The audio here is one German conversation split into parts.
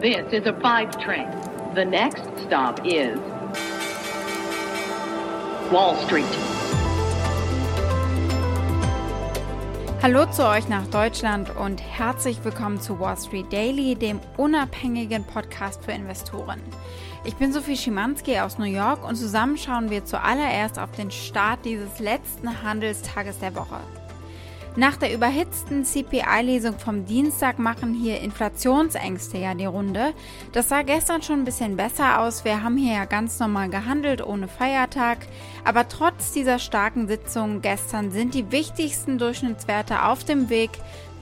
This is a five train. The next stop is Wall Street. Hallo zu euch nach Deutschland und herzlich willkommen zu Wall Street Daily, dem unabhängigen Podcast für Investoren. Ich bin Sophie Schimanski aus New York und zusammen schauen wir zuallererst auf den Start dieses letzten Handelstages der Woche. Nach der überhitzten CPI-Lesung vom Dienstag machen hier Inflationsängste ja die Runde. Das sah gestern schon ein bisschen besser aus. Wir haben hier ja ganz normal gehandelt, ohne Feiertag. Aber trotz dieser starken Sitzung gestern sind die wichtigsten Durchschnittswerte auf dem Weg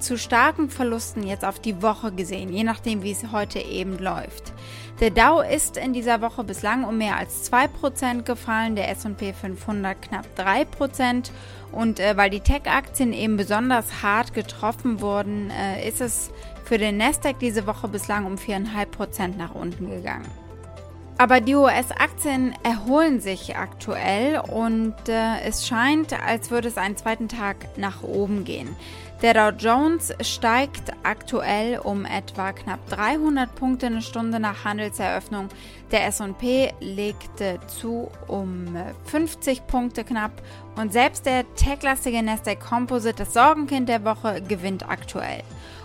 zu starken Verlusten jetzt auf die Woche gesehen, je nachdem, wie es heute eben läuft. Der Dow ist in dieser Woche bislang um mehr als 2% gefallen, der SP 500 knapp 3% und äh, weil die Tech-Aktien eben besonders hart getroffen wurden, äh, ist es für den Nasdaq diese Woche bislang um 4,5% nach unten gegangen. Aber die US-Aktien erholen sich aktuell und äh, es scheint, als würde es einen zweiten Tag nach oben gehen. Der Dow Jones steigt aktuell um etwa knapp 300 Punkte eine Stunde nach Handelseröffnung. Der S&P legte zu um 50 Punkte knapp und selbst der techlastige Nasdaq Composite, das Sorgenkind der Woche, gewinnt aktuell.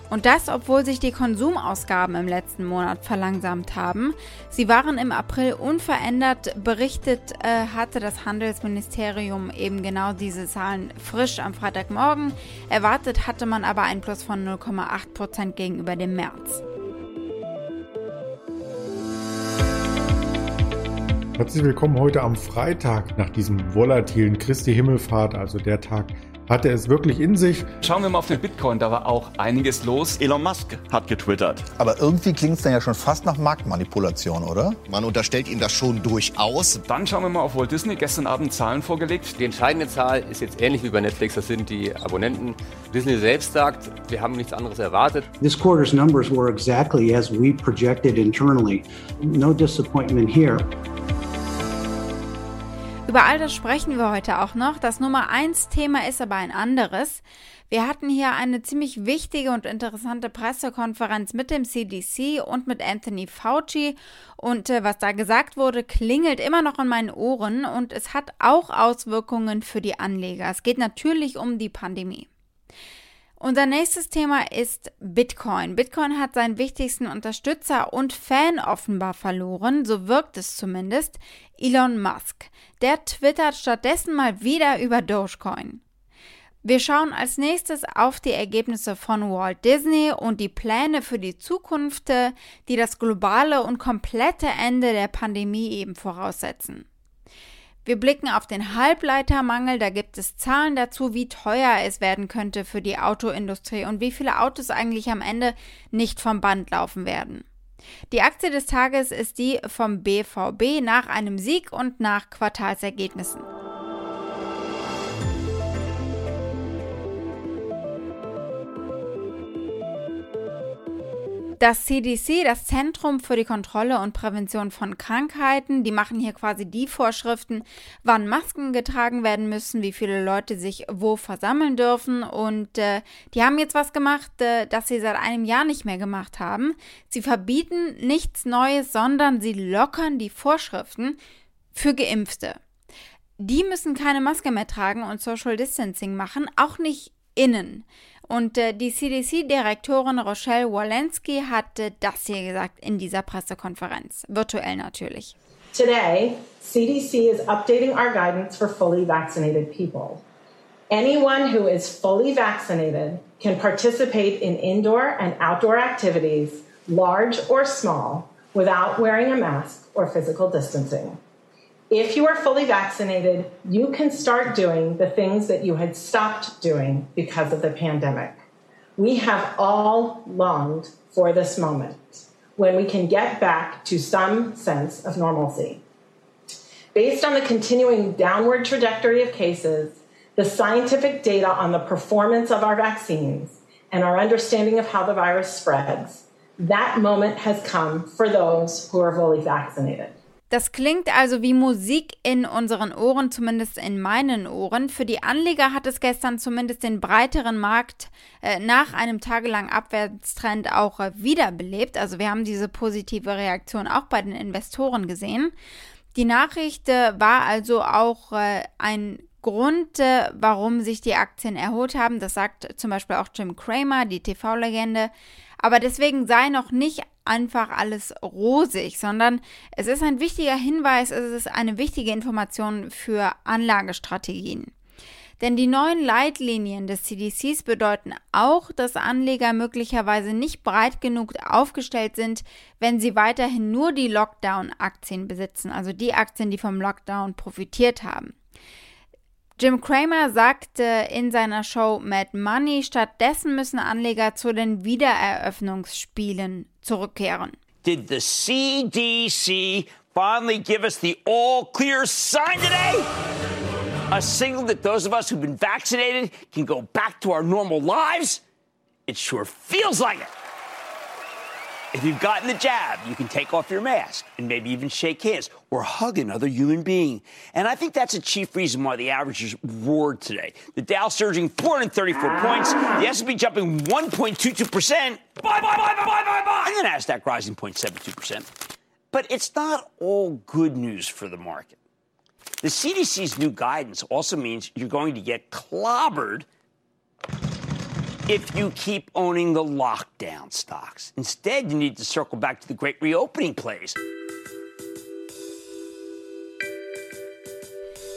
Und das, obwohl sich die Konsumausgaben im letzten Monat verlangsamt haben. Sie waren im April unverändert. Berichtet äh, hatte das Handelsministerium eben genau diese Zahlen frisch am Freitagmorgen. Erwartet hatte man aber ein Plus von 0,8 Prozent gegenüber dem März. Herzlich willkommen heute am Freitag nach diesem volatilen Christi Himmelfahrt, also der Tag, hat er es wirklich in sich? Schauen wir mal auf den Bitcoin, da war auch einiges los. Elon Musk hat getwittert. Aber irgendwie klingt es dann ja schon fast nach Marktmanipulation, oder? Man unterstellt ihm das schon durchaus. Dann schauen wir mal auf Walt Disney, gestern Abend Zahlen vorgelegt. Die entscheidende Zahl ist jetzt ähnlich wie bei Netflix, das sind die Abonnenten. Disney selbst sagt, wir haben nichts anderes erwartet. This quarter's numbers were exactly as we projected internally. No disappointment here. Über all das sprechen wir heute auch noch. Das Nummer eins Thema ist aber ein anderes. Wir hatten hier eine ziemlich wichtige und interessante Pressekonferenz mit dem CDC und mit Anthony Fauci. Und äh, was da gesagt wurde, klingelt immer noch in meinen Ohren und es hat auch Auswirkungen für die Anleger. Es geht natürlich um die Pandemie. Unser nächstes Thema ist Bitcoin. Bitcoin hat seinen wichtigsten Unterstützer und Fan offenbar verloren, so wirkt es zumindest, Elon Musk. Der twittert stattdessen mal wieder über Dogecoin. Wir schauen als nächstes auf die Ergebnisse von Walt Disney und die Pläne für die Zukunft, die das globale und komplette Ende der Pandemie eben voraussetzen. Wir blicken auf den Halbleitermangel, da gibt es Zahlen dazu, wie teuer es werden könnte für die Autoindustrie und wie viele Autos eigentlich am Ende nicht vom Band laufen werden. Die Aktie des Tages ist die vom BVB nach einem Sieg und nach Quartalsergebnissen. Das CDC, das Zentrum für die Kontrolle und Prävention von Krankheiten, die machen hier quasi die Vorschriften, wann Masken getragen werden müssen, wie viele Leute sich wo versammeln dürfen. Und äh, die haben jetzt was gemacht, äh, das sie seit einem Jahr nicht mehr gemacht haben. Sie verbieten nichts Neues, sondern sie lockern die Vorschriften für Geimpfte. Die müssen keine Maske mehr tragen und Social Distancing machen, auch nicht innen. Und äh, die CDC-Direktorin Rochelle Walensky hat äh, das hier gesagt in dieser Pressekonferenz, virtuell natürlich. Today, CDC is updating our guidance for fully vaccinated people. Anyone who is fully vaccinated can participate in indoor and outdoor activities, large or small, without wearing a mask or physical distancing. If you are fully vaccinated, you can start doing the things that you had stopped doing because of the pandemic. We have all longed for this moment when we can get back to some sense of normalcy. Based on the continuing downward trajectory of cases, the scientific data on the performance of our vaccines, and our understanding of how the virus spreads, that moment has come for those who are fully vaccinated. Das klingt also wie Musik in unseren Ohren, zumindest in meinen Ohren. Für die Anleger hat es gestern zumindest den breiteren Markt äh, nach einem tagelangen Abwärtstrend auch äh, wiederbelebt. Also wir haben diese positive Reaktion auch bei den Investoren gesehen. Die Nachricht äh, war also auch äh, ein Grund, äh, warum sich die Aktien erholt haben. Das sagt zum Beispiel auch Jim Cramer, die TV-Legende. Aber deswegen sei noch nicht einfach alles rosig, sondern es ist ein wichtiger Hinweis, es ist eine wichtige Information für Anlagestrategien. Denn die neuen Leitlinien des CDCs bedeuten auch, dass Anleger möglicherweise nicht breit genug aufgestellt sind, wenn sie weiterhin nur die Lockdown-Aktien besitzen, also die Aktien, die vom Lockdown profitiert haben. Jim Cramer sagte in seiner Show Mad Money, stattdessen müssen Anleger zu den Wiedereröffnungsspielen zurückkehren. Did the CDC finally give us the all clear sign today? A signal that those of us who've been vaccinated can go back to our normal lives? It sure feels like it. If you've gotten the jab, you can take off your mask and maybe even shake hands or hug another human being. And I think that's a chief reason why the averages roared today. The Dow surging 434 points, the S&P jumping 1.22%, bye, bye, bye, bye, bye, bye, and the Nasdaq rising 0.72%. But it's not all good news for the market. The CDC's new guidance also means you're going to get clobbered if you keep owning the lockdown stocks. Instead, you need to circle back to the great reopening plays.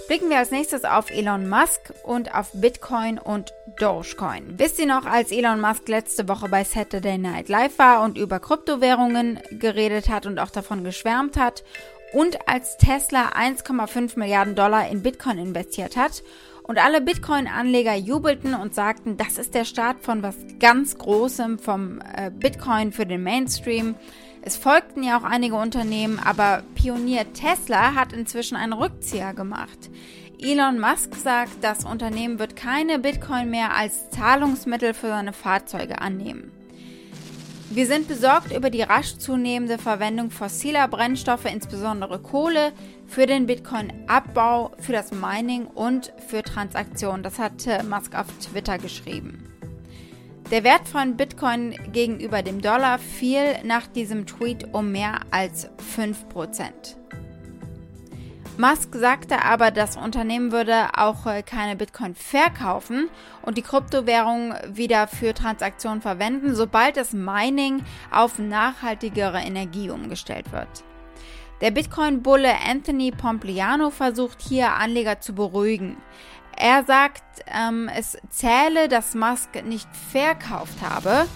Blicken wir als nächstes auf Elon Musk und auf Bitcoin und Dogecoin. Wisst ihr noch, als Elon Musk letzte Woche bei Saturday Night Live war und über Kryptowährungen geredet hat und auch davon geschwärmt hat und als Tesla 1,5 Milliarden Dollar in Bitcoin investiert hat und alle Bitcoin-Anleger jubelten und sagten, das ist der Start von was ganz Großem vom äh, Bitcoin für den Mainstream. Es folgten ja auch einige Unternehmen, aber Pionier Tesla hat inzwischen einen Rückzieher gemacht. Elon Musk sagt, das Unternehmen wird keine Bitcoin mehr als Zahlungsmittel für seine Fahrzeuge annehmen. Wir sind besorgt über die rasch zunehmende Verwendung fossiler Brennstoffe, insbesondere Kohle, für den Bitcoin-Abbau, für das Mining und für Transaktionen. Das hat Musk auf Twitter geschrieben. Der Wert von Bitcoin gegenüber dem Dollar fiel nach diesem Tweet um mehr als 5%. Musk sagte aber, das Unternehmen würde auch äh, keine Bitcoin verkaufen und die Kryptowährung wieder für Transaktionen verwenden, sobald das Mining auf nachhaltigere Energie umgestellt wird. Der Bitcoin-Bulle Anthony Pompliano versucht hier Anleger zu beruhigen. Er sagt, ähm, es zähle, dass Musk nicht verkauft habe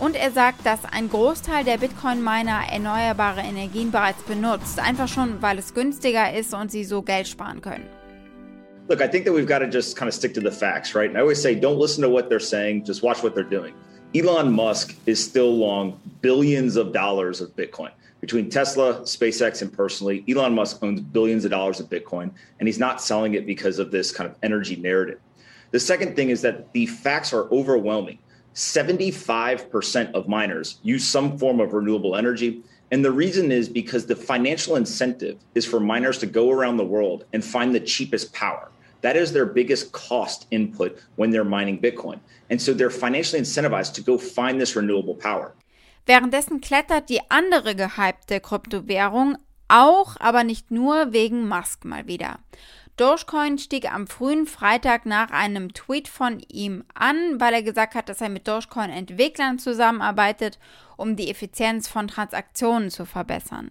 und er sagt, dass ein Großteil der Bitcoin-Miner erneuerbare Energien bereits benutzt, einfach schon, weil es günstiger ist und sie so Geld sparen können. Look, I think that we've got to just kind of stick to the facts, right? And I always say, don't listen to what they're saying, just watch what they're doing. Elon Musk is still long billions of dollars of Bitcoin. Between Tesla, SpaceX, and personally, Elon Musk owns billions of dollars of Bitcoin, and he's not selling it because of this kind of energy narrative. The second thing is that the facts are overwhelming. 75% of miners use some form of renewable energy. And the reason is because the financial incentive is for miners to go around the world and find the cheapest power. That is their biggest cost input when they're mining Bitcoin. And so they're financially incentivized to go find this renewable power. Währenddessen klettert die andere gehypte Kryptowährung auch, aber nicht nur wegen Musk mal wieder. Dogecoin stieg am frühen Freitag nach einem Tweet von ihm an, weil er gesagt hat, dass er mit Dogecoin-Entwicklern zusammenarbeitet, um die Effizienz von Transaktionen zu verbessern.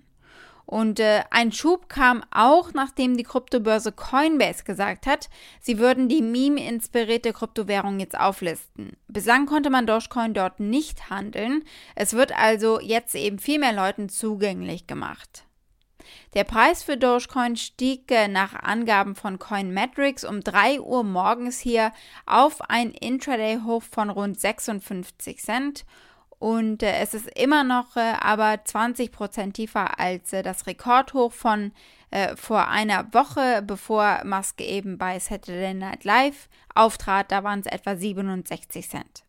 Und äh, ein Schub kam auch, nachdem die Kryptobörse Coinbase gesagt hat, sie würden die Meme-inspirierte Kryptowährung jetzt auflisten. Bislang konnte man Dogecoin dort nicht handeln. Es wird also jetzt eben viel mehr Leuten zugänglich gemacht. Der Preis für Dogecoin stieg äh, nach Angaben von Coinmetrics um 3 Uhr morgens hier auf ein Intraday-Hoch von rund 56 Cent. Und äh, es ist immer noch äh, aber 20 Prozent tiefer als das Rekordhoch von äh, vor einer Woche, bevor Musk eben bei Saturday Night Live auftrat. Da waren es etwa 67 Cent.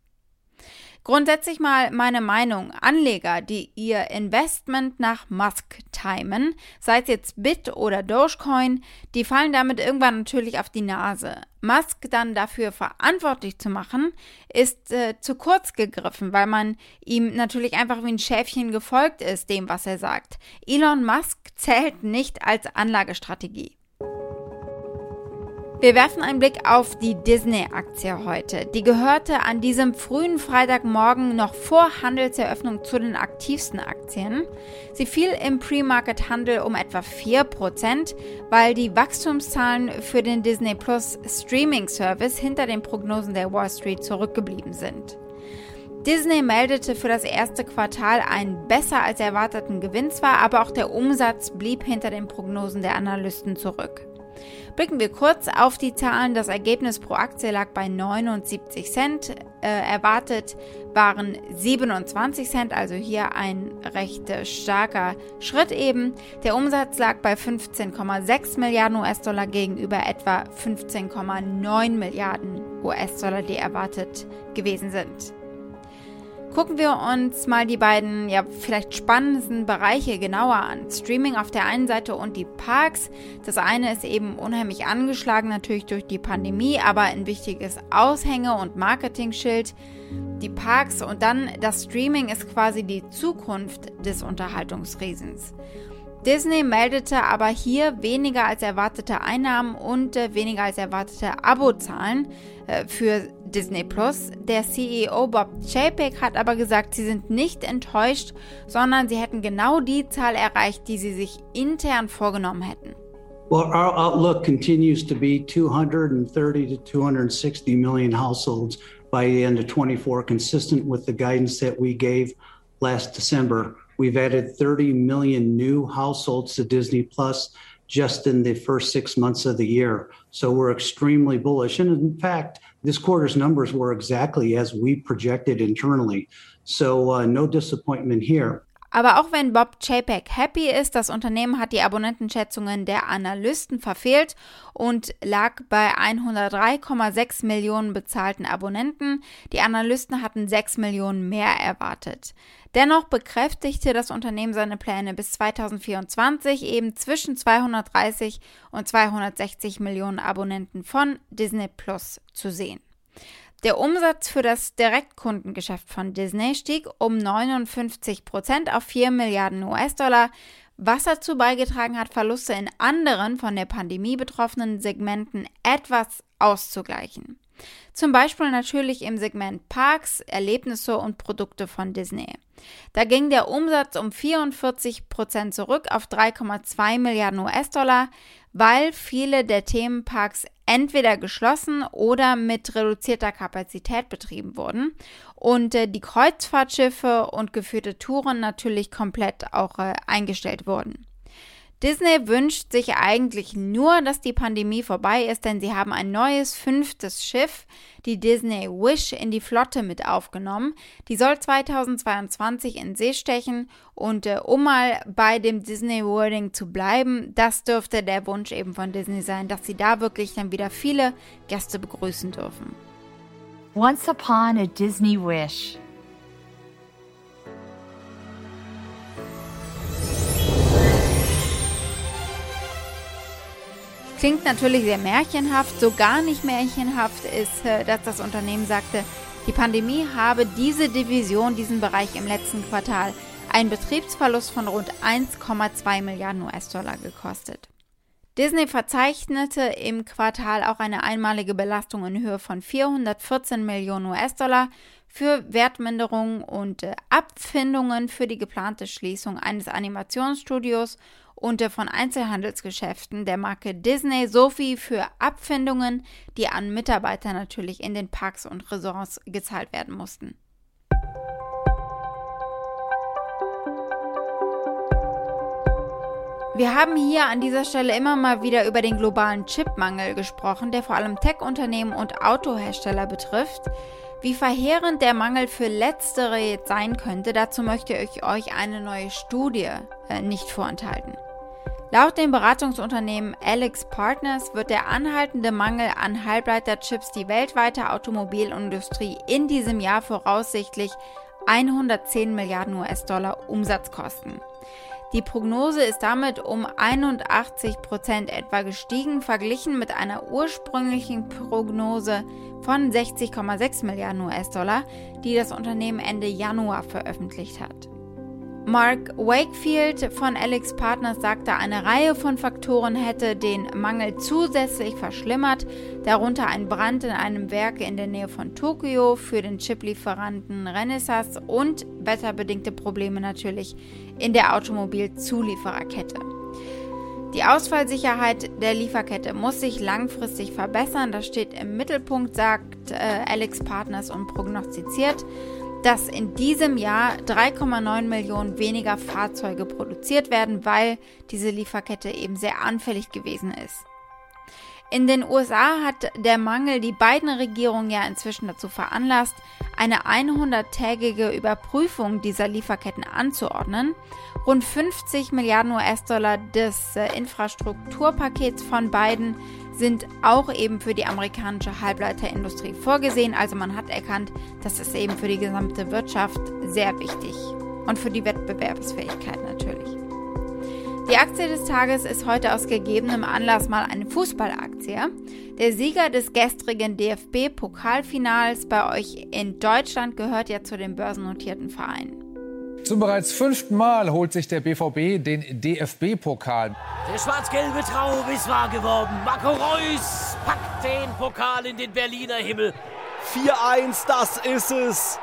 Grundsätzlich mal meine Meinung. Anleger, die ihr Investment nach Musk timen, sei es jetzt Bit oder Dogecoin, die fallen damit irgendwann natürlich auf die Nase. Musk dann dafür verantwortlich zu machen, ist äh, zu kurz gegriffen, weil man ihm natürlich einfach wie ein Schäfchen gefolgt ist, dem, was er sagt. Elon Musk zählt nicht als Anlagestrategie. Wir werfen einen Blick auf die Disney-Aktie heute. Die gehörte an diesem frühen Freitagmorgen noch vor Handelseröffnung zu den aktivsten Aktien. Sie fiel im Pre-Market-Handel um etwa 4%, weil die Wachstumszahlen für den Disney Plus Streaming-Service hinter den Prognosen der Wall Street zurückgeblieben sind. Disney meldete für das erste Quartal einen besser als erwarteten Gewinn zwar, aber auch der Umsatz blieb hinter den Prognosen der Analysten zurück. Blicken wir kurz auf die Zahlen. Das Ergebnis pro Aktie lag bei 79 Cent. Äh, erwartet waren 27 Cent, also hier ein recht starker Schritt eben. Der Umsatz lag bei 15,6 Milliarden US-Dollar gegenüber etwa 15,9 Milliarden US-Dollar, die erwartet gewesen sind. Gucken wir uns mal die beiden, ja, vielleicht spannendsten Bereiche genauer an. Streaming auf der einen Seite und die Parks. Das eine ist eben unheimlich angeschlagen, natürlich durch die Pandemie, aber ein wichtiges Aushänge- und Marketingschild. Die Parks und dann das Streaming ist quasi die Zukunft des Unterhaltungsriesens. Disney meldete aber hier weniger als erwartete Einnahmen und äh, weniger als erwartete Abozahlen äh, für Disney Plus. Der CEO Bob Chapek hat aber gesagt, sie sind nicht enttäuscht, sondern sie hätten genau die Zahl erreicht, die sie sich intern vorgenommen hätten. Well, our outlook continues to be 230 to 260 million households by the end of 24, consistent with the guidance that we gave last December. We've added 30 million new households to Disney Plus just in the first six months of the year. So we're extremely bullish. And in fact, this quarter's numbers were exactly as we projected internally. So uh, no disappointment here. Aber auch wenn Bob Chapek happy ist, das Unternehmen hat die Abonnentenschätzungen der Analysten verfehlt und lag bei 103,6 Millionen bezahlten Abonnenten. Die Analysten hatten 6 Millionen mehr erwartet. Dennoch bekräftigte das Unternehmen seine Pläne bis 2024 eben zwischen 230 und 260 Millionen Abonnenten von Disney Plus zu sehen. Der Umsatz für das Direktkundengeschäft von Disney stieg um 59 Prozent auf 4 Milliarden US-Dollar, was dazu beigetragen hat, Verluste in anderen von der Pandemie betroffenen Segmenten etwas auszugleichen. Zum Beispiel natürlich im Segment Parks, Erlebnisse und Produkte von Disney. Da ging der Umsatz um 44 Prozent zurück auf 3,2 Milliarden US-Dollar, weil viele der Themenparks entweder geschlossen oder mit reduzierter Kapazität betrieben wurden und äh, die Kreuzfahrtschiffe und geführte Touren natürlich komplett auch äh, eingestellt wurden. Disney wünscht sich eigentlich nur, dass die Pandemie vorbei ist, denn sie haben ein neues fünftes Schiff, die Disney Wish, in die Flotte mit aufgenommen. Die soll 2022 in See stechen und äh, um mal bei dem Disney Wording zu bleiben, das dürfte der Wunsch eben von Disney sein, dass sie da wirklich dann wieder viele Gäste begrüßen dürfen. Once upon a Disney Wish. Klingt natürlich sehr märchenhaft, so gar nicht märchenhaft ist, äh, dass das Unternehmen sagte, die Pandemie habe diese Division, diesen Bereich im letzten Quartal einen Betriebsverlust von rund 1,2 Milliarden US-Dollar gekostet. Disney verzeichnete im Quartal auch eine einmalige Belastung in Höhe von 414 Millionen US-Dollar für Wertminderungen und äh, Abfindungen für die geplante Schließung eines Animationsstudios und von Einzelhandelsgeschäften der Marke Disney sowie für Abfindungen, die an Mitarbeiter natürlich in den Parks und Resorts gezahlt werden mussten. Wir haben hier an dieser Stelle immer mal wieder über den globalen Chipmangel gesprochen, der vor allem Tech-Unternehmen und Autohersteller betrifft. Wie verheerend der Mangel für letztere jetzt sein könnte, dazu möchte ich euch eine neue Studie äh, nicht vorenthalten. Laut dem Beratungsunternehmen Alex Partners wird der anhaltende Mangel an Halbleiterchips die weltweite Automobilindustrie in diesem Jahr voraussichtlich 110 Milliarden US-Dollar Umsatz kosten. Die Prognose ist damit um 81 Prozent etwa gestiegen, verglichen mit einer ursprünglichen Prognose von 60,6 Milliarden US-Dollar, die das Unternehmen Ende Januar veröffentlicht hat. Mark Wakefield von Alex Partners sagte, eine Reihe von Faktoren hätte den Mangel zusätzlich verschlimmert, darunter ein Brand in einem Werk in der Nähe von Tokio für den Chiplieferanten Renesas und wetterbedingte Probleme natürlich in der Automobilzuliefererkette. Die Ausfallsicherheit der Lieferkette muss sich langfristig verbessern. Das steht im Mittelpunkt, sagt äh, Alex Partners und prognostiziert dass in diesem Jahr 3,9 Millionen weniger Fahrzeuge produziert werden, weil diese Lieferkette eben sehr anfällig gewesen ist. In den USA hat der Mangel die beiden Regierungen ja inzwischen dazu veranlasst, eine 100-tägige Überprüfung dieser Lieferketten anzuordnen. Rund 50 Milliarden US-Dollar des äh, Infrastrukturpakets von Biden sind auch eben für die amerikanische Halbleiterindustrie vorgesehen. Also man hat erkannt, das ist eben für die gesamte Wirtschaft sehr wichtig und für die Wettbewerbsfähigkeit natürlich. Die Aktie des Tages ist heute aus gegebenem Anlass mal eine Fußballaktie. Der Sieger des gestrigen DFB-Pokalfinals bei euch in Deutschland gehört ja zu den börsennotierten Vereinen. Zum bereits fünften Mal holt sich der BVB den DFB-Pokal. Der schwarz-gelbe Traum ist wahr geworden. Marco Reus packt den Pokal in den Berliner Himmel. 4-1, das ist es.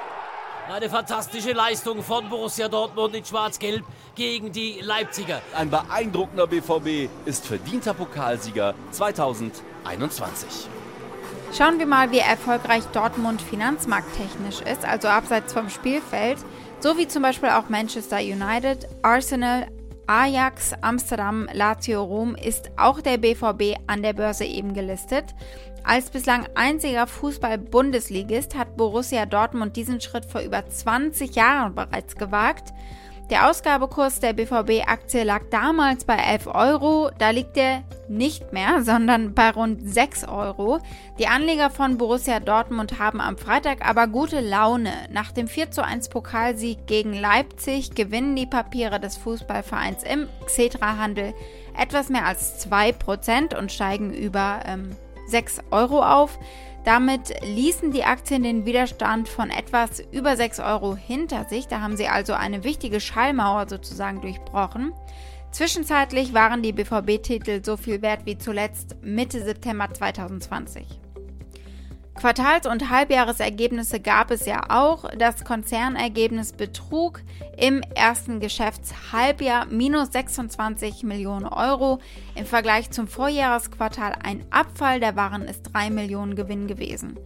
Eine fantastische Leistung von Borussia Dortmund in Schwarz-Gelb gegen die Leipziger. Ein beeindruckender BVB ist verdienter Pokalsieger 2021. Schauen wir mal, wie erfolgreich Dortmund finanzmarkttechnisch ist, also abseits vom Spielfeld so wie zum Beispiel auch Manchester United, Arsenal, Ajax, Amsterdam, Lazio, Rom ist auch der BVB an der Börse eben gelistet. Als bislang einziger Fußball-Bundesligist hat Borussia Dortmund diesen Schritt vor über 20 Jahren bereits gewagt. Der Ausgabekurs der BVB-Aktie lag damals bei 11 Euro, da liegt er nicht mehr, sondern bei rund 6 Euro. Die Anleger von Borussia Dortmund haben am Freitag aber gute Laune. Nach dem 4 zu 1 Pokalsieg gegen Leipzig gewinnen die Papiere des Fußballvereins im Xetra-Handel etwas mehr als 2% und steigen über ähm, 6 Euro auf. Damit ließen die Aktien den Widerstand von etwas über 6 Euro hinter sich. Da haben sie also eine wichtige Schallmauer sozusagen durchbrochen. Zwischenzeitlich waren die BVB-Titel so viel wert wie zuletzt Mitte September 2020. Quartals- und Halbjahresergebnisse gab es ja auch. Das Konzernergebnis betrug im ersten Geschäftshalbjahr minus 26 Millionen Euro. Im Vergleich zum Vorjahresquartal ein Abfall, der waren es 3 Millionen Gewinn gewesen.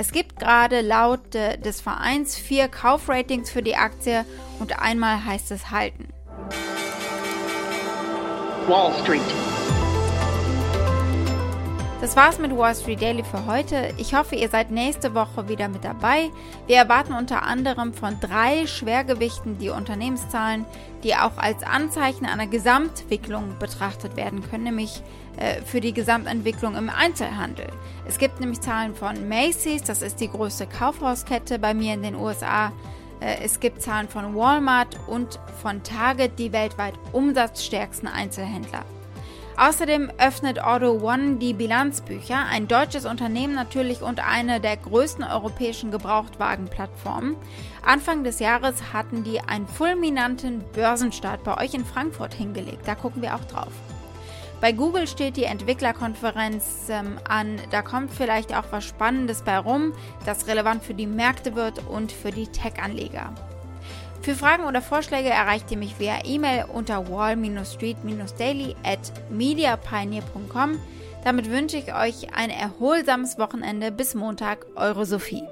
Es gibt gerade laut des Vereins vier Kaufratings für die Aktie und einmal heißt es halten. Wall Street. Das war's mit Wall Street Daily für heute. Ich hoffe, ihr seid nächste Woche wieder mit dabei. Wir erwarten unter anderem von drei Schwergewichten die Unternehmenszahlen, die auch als Anzeichen einer Gesamtwicklung betrachtet werden können, nämlich äh, für die Gesamtentwicklung im Einzelhandel. Es gibt nämlich Zahlen von Macy's, das ist die größte Kaufhauskette bei mir in den USA. Äh, es gibt Zahlen von Walmart und von Target, die weltweit umsatzstärksten Einzelhändler. Außerdem öffnet Auto One die Bilanzbücher, ein deutsches Unternehmen natürlich und eine der größten europäischen Gebrauchtwagenplattformen. Anfang des Jahres hatten die einen fulminanten Börsenstart bei euch in Frankfurt hingelegt. Da gucken wir auch drauf. Bei Google steht die Entwicklerkonferenz ähm, an. Da kommt vielleicht auch was Spannendes bei rum, das relevant für die Märkte wird und für die Tech-Anleger. Für Fragen oder Vorschläge erreicht ihr mich via E-Mail unter wall-street-daily at mediapioneer.com. Damit wünsche ich euch ein erholsames Wochenende. Bis Montag, eure Sophie.